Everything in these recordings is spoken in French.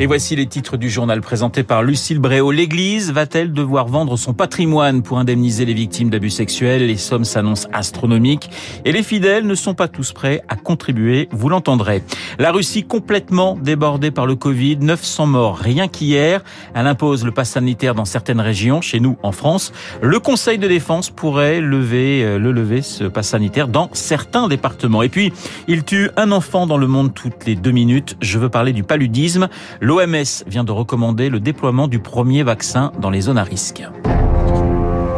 Et voici les titres du journal présenté par Lucille Bréau. L'Église va-t-elle devoir vendre son patrimoine pour indemniser les victimes d'abus sexuels? Les sommes s'annoncent astronomiques et les fidèles ne sont pas tous prêts à contribuer, vous l'entendrez. La Russie complètement débordée par le Covid, 900 morts rien qu'hier. Elle impose le pass sanitaire dans certaines régions, chez nous en France. Le Conseil de défense pourrait lever, euh, le lever, ce pass sanitaire dans certains départements. Et puis, il tue un enfant dans le monde toutes les deux minutes. Je veux parler du paludisme. L'OMS vient de recommander le déploiement du premier vaccin dans les zones à risque.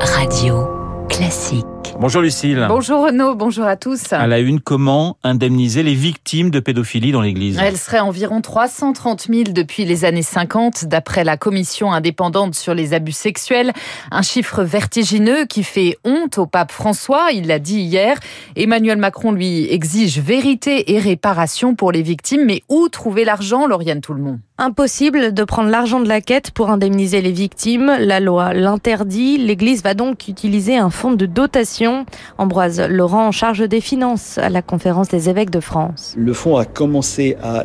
Radio classique. Bonjour Lucille. Bonjour Renaud, bonjour à tous. À la une, comment indemniser les victimes de pédophilie dans l'Église Elle serait environ 330 000 depuis les années 50, d'après la commission indépendante sur les abus sexuels. Un chiffre vertigineux qui fait honte au pape François, il l'a dit hier. Emmanuel Macron, lui, exige vérité et réparation pour les victimes, mais où trouver l'argent, Lauriane Tout-le-Monde Impossible de prendre l'argent de la quête pour indemniser les victimes. La loi l'interdit. L'Église va donc utiliser un fonds de dotation. Ambroise Laurent en charge des finances à la conférence des évêques de France. Le fonds a commencé à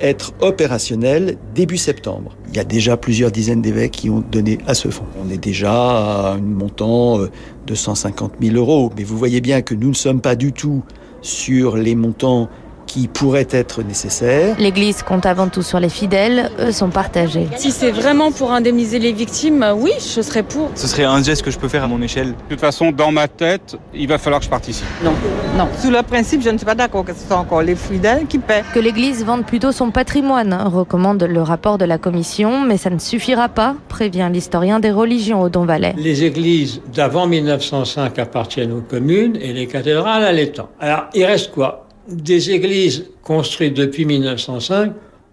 être opérationnel début septembre. Il y a déjà plusieurs dizaines d'évêques qui ont donné à ce fonds. On est déjà à un montant de 150 000 euros. Mais vous voyez bien que nous ne sommes pas du tout sur les montants qui pourraient être nécessaires. L'Église compte avant tout sur les fidèles, eux sont partagés. Si c'est vraiment pour indemniser les victimes, oui, je serais pour. Ce serait un geste que je peux faire à mon échelle. De toute façon, dans ma tête, il va falloir que je participe. Non, non. Sous le principe, je ne suis pas d'accord que ce soit encore les fidèles qui paient. Que l'Église vende plutôt son patrimoine, recommande le rapport de la Commission, mais ça ne suffira pas, prévient l'historien des religions Odon Valais. Les églises d'avant 1905 appartiennent aux communes et les cathédrales à l'État. Alors, il reste quoi? Des églises construites depuis 1905,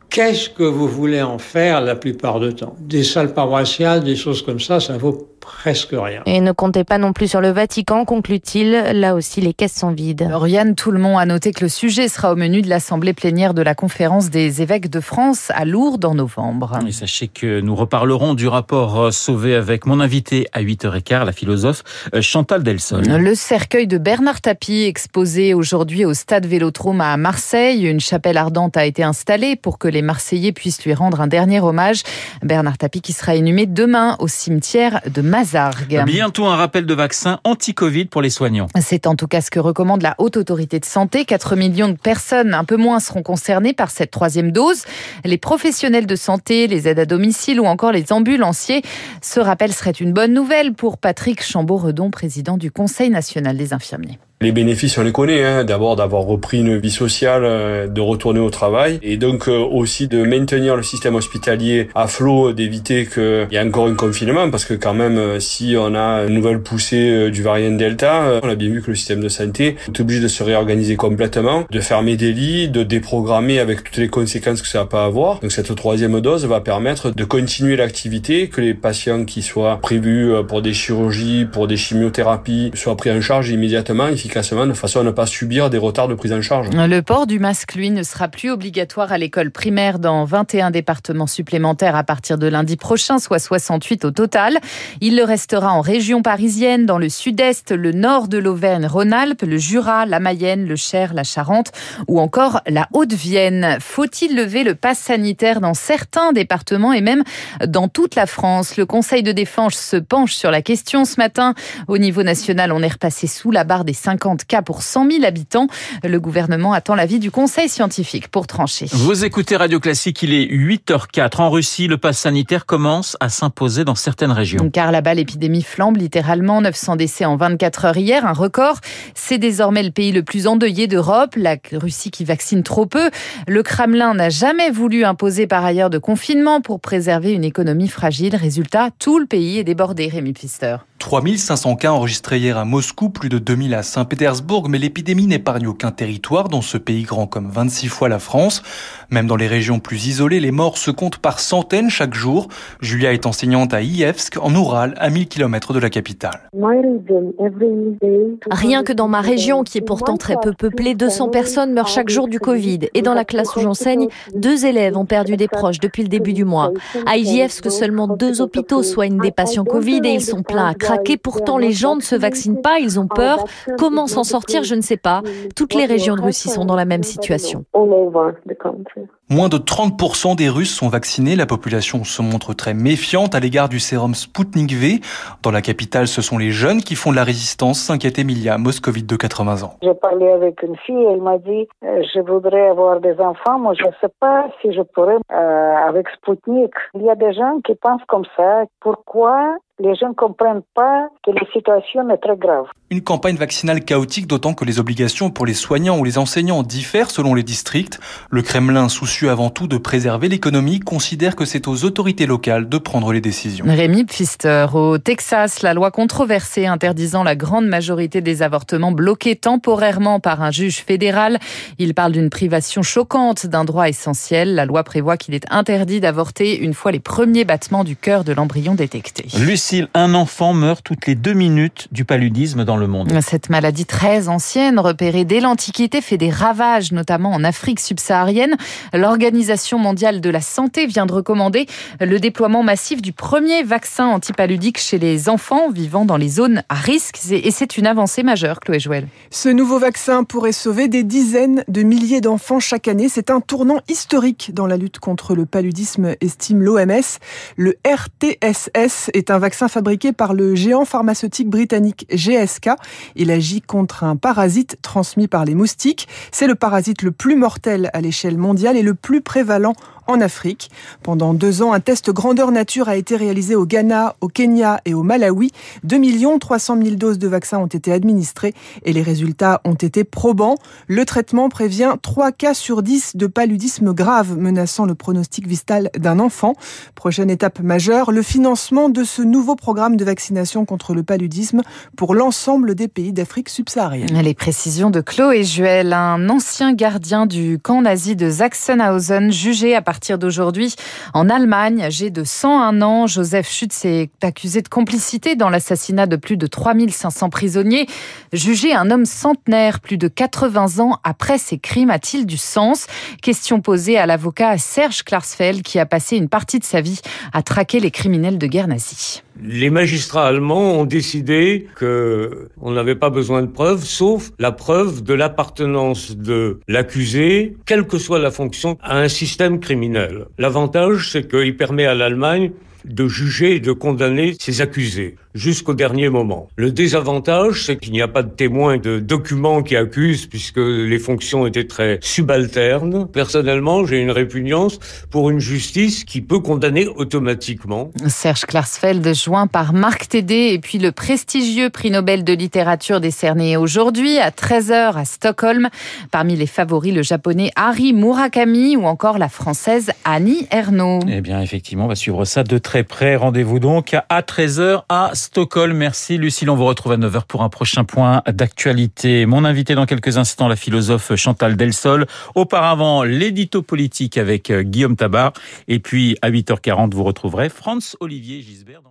qu'est-ce que vous voulez en faire la plupart du temps? Des salles paroissiales, des choses comme ça, ça vaut presque rien. Et ne comptez pas non plus sur le Vatican, conclut-il. Là aussi, les caisses sont vides. Lauriane monde a noté que le sujet sera au menu de l'assemblée plénière de la conférence des évêques de France à Lourdes en novembre. Et sachez que nous reparlerons du rapport euh, sauvé avec mon invité à 8h15, la philosophe euh, Chantal Delsol. Le cercueil de Bernard Tapie exposé aujourd'hui au stade Vélodrome à Marseille. Une chapelle ardente a été installée pour que les Marseillais puissent lui rendre un dernier hommage. Bernard Tapie qui sera inhumé demain au cimetière de Mazargues. Bientôt un rappel de vaccin anti-Covid pour les soignants. C'est en tout cas ce que recommande la Haute Autorité de Santé. 4 millions de personnes, un peu moins, seront concernées par cette troisième dose. Les professionnels de santé, les aides à domicile ou encore les ambulanciers. Ce rappel serait une bonne nouvelle pour Patrick Chambaud-Redon, président du Conseil national des infirmiers. Les bénéfices, on les connaît. Hein. D'abord, d'avoir repris une vie sociale, euh, de retourner au travail, et donc euh, aussi de maintenir le système hospitalier à flot, d'éviter qu'il y ait encore un confinement, parce que quand même, euh, si on a une nouvelle poussée du variant Delta, on a bien vu que le système de santé est obligé de se réorganiser complètement, de fermer des lits, de déprogrammer avec toutes les conséquences que ça va avoir. Donc cette troisième dose va permettre de continuer l'activité, que les patients qui soient prévus pour des chirurgies, pour des chimiothérapies, soient pris en charge immédiatement efficacement de façon à ne pas subir des retards de prise en charge. Le port du masque, lui, ne sera plus obligatoire à l'école primaire dans 21 départements supplémentaires à partir de lundi prochain, soit 68 au total. Il le restera en région parisienne, dans le sud-est, le nord de l'Auvergne-Rhône-Alpes, le Jura, la Mayenne, le Cher, la Charente ou encore la Haute-Vienne. Faut-il lever le pass sanitaire dans certains départements et même dans toute la France? Le Conseil de défense se penche sur la question ce matin. Au niveau national, on est repassé sous la barre des 5 50 cas pour 100 000 habitants. Le gouvernement attend l'avis du Conseil scientifique pour trancher. Vous écoutez Radio Classique, il est 8h04. En Russie, le pass sanitaire commence à s'imposer dans certaines régions. Car là-bas, l'épidémie flambe littéralement. 900 décès en 24 heures hier, un record. C'est désormais le pays le plus endeuillé d'Europe. La Russie qui vaccine trop peu. Le Kremlin n'a jamais voulu imposer par ailleurs de confinement pour préserver une économie fragile. Résultat, tout le pays est débordé, Rémi Pfister. 3500 cas enregistrés hier à Moscou, plus de 2000 à Saint-Pétersbourg, mais l'épidémie n'épargne aucun territoire dans ce pays grand comme 26 fois la France. Même dans les régions plus isolées, les morts se comptent par centaines chaque jour. Julia est enseignante à Iyevsk, en Oural, à 1000 km de la capitale. Rien que dans ma région, qui est pourtant très peu peuplée, 200 personnes meurent chaque jour du Covid. Et dans la classe où j'enseigne, deux élèves ont perdu des proches depuis le début du mois. À Iyevsk, seulement deux hôpitaux soignent des patients Covid et ils sont pleins à craquer. Pourtant, les gens ne se vaccinent pas, ils ont peur. Comment s'en sortir, je ne sais pas. Toutes les régions de Russie sont dans la même situation. Moins de 30% des Russes sont vaccinés. La population se montre très méfiante à l'égard du sérum Sputnik V. Dans la capitale, ce sont les jeunes qui font de la résistance, s'inquiète Emilia, moscovite de 80 ans. J'ai parlé avec une fille, elle m'a dit euh, je voudrais avoir des enfants, moi je ne sais pas si je pourrais euh, avec Sputnik. Il y a des gens qui pensent comme ça. Pourquoi les gens ne comprennent pas que la situation est très grave. Une campagne vaccinale chaotique, d'autant que les obligations pour les soignants ou les enseignants diffèrent selon les districts. Le Kremlin, soucieux avant tout de préserver l'économie, considère que c'est aux autorités locales de prendre les décisions. Rémi Pfister, au Texas, la loi controversée interdisant la grande majorité des avortements bloqués temporairement par un juge fédéral. Il parle d'une privation choquante d'un droit essentiel. La loi prévoit qu'il est interdit d'avorter une fois les premiers battements du cœur de l'embryon détectés un enfant meurt toutes les deux minutes du paludisme dans le monde. Cette maladie très ancienne, repérée dès l'Antiquité, fait des ravages, notamment en Afrique subsaharienne. L'Organisation mondiale de la santé vient de recommander le déploiement massif du premier vaccin antipaludique chez les enfants vivant dans les zones à risque. Et c'est une avancée majeure, Chloé Jouel. Ce nouveau vaccin pourrait sauver des dizaines de milliers d'enfants chaque année. C'est un tournant historique dans la lutte contre le paludisme, estime l'OMS. Le RTSS est un vaccin fabriqué par le géant pharmaceutique britannique GSK. Il agit contre un parasite transmis par les moustiques. C'est le parasite le plus mortel à l'échelle mondiale et le plus prévalent en Afrique. Pendant deux ans, un test grandeur nature a été réalisé au Ghana, au Kenya et au Malawi. 2 300 000 doses de vaccins ont été administrées et les résultats ont été probants. Le traitement prévient 3 cas sur 10 de paludisme grave menaçant le pronostic vital d'un enfant. Prochaine étape majeure, le financement de ce nouveau programme de vaccination contre le paludisme pour l'ensemble des pays d'Afrique subsaharienne. Les précisions de Chloé Juel, un ancien gardien du camp nazi de Sachsenhausen, jugé à partir partir d'aujourd'hui. En Allemagne, âgé de 101 ans, Joseph Schütz est accusé de complicité dans l'assassinat de plus de 3500 prisonniers. Jugé un homme centenaire, plus de 80 ans après ces crimes, a-t-il du sens? Question posée à l'avocat Serge Klarsfeld qui a passé une partie de sa vie à traquer les criminels de guerre nazis. Les magistrats allemands ont décidé que on n'avait pas besoin de preuves, sauf la preuve de l'appartenance de l'accusé, quelle que soit la fonction, à un système criminel. L'avantage, c'est qu'il permet à l'Allemagne de juger et de condamner ses accusés jusqu'au dernier moment. Le désavantage, c'est qu'il n'y a pas de témoins de documents qui accusent puisque les fonctions étaient très subalternes. Personnellement, j'ai une répugnance pour une justice qui peut condamner automatiquement. Serge Klarsfeld, joint par Marc Tédé et puis le prestigieux prix Nobel de littérature décerné aujourd'hui à 13h à Stockholm. Parmi les favoris, le japonais Hari Murakami ou encore la française Annie Ernaux. Eh bien, effectivement, on va suivre ça de très près. Rendez-vous donc à 13h à Stockholm. Merci Lucille, on vous retrouve à 9h pour un prochain point d'actualité. Mon invité dans quelques instants, la philosophe Chantal Delsol. Auparavant, l'édito politique avec euh, Guillaume Tabar. Et puis à 8h40, vous retrouverez Franz Olivier Gisbert.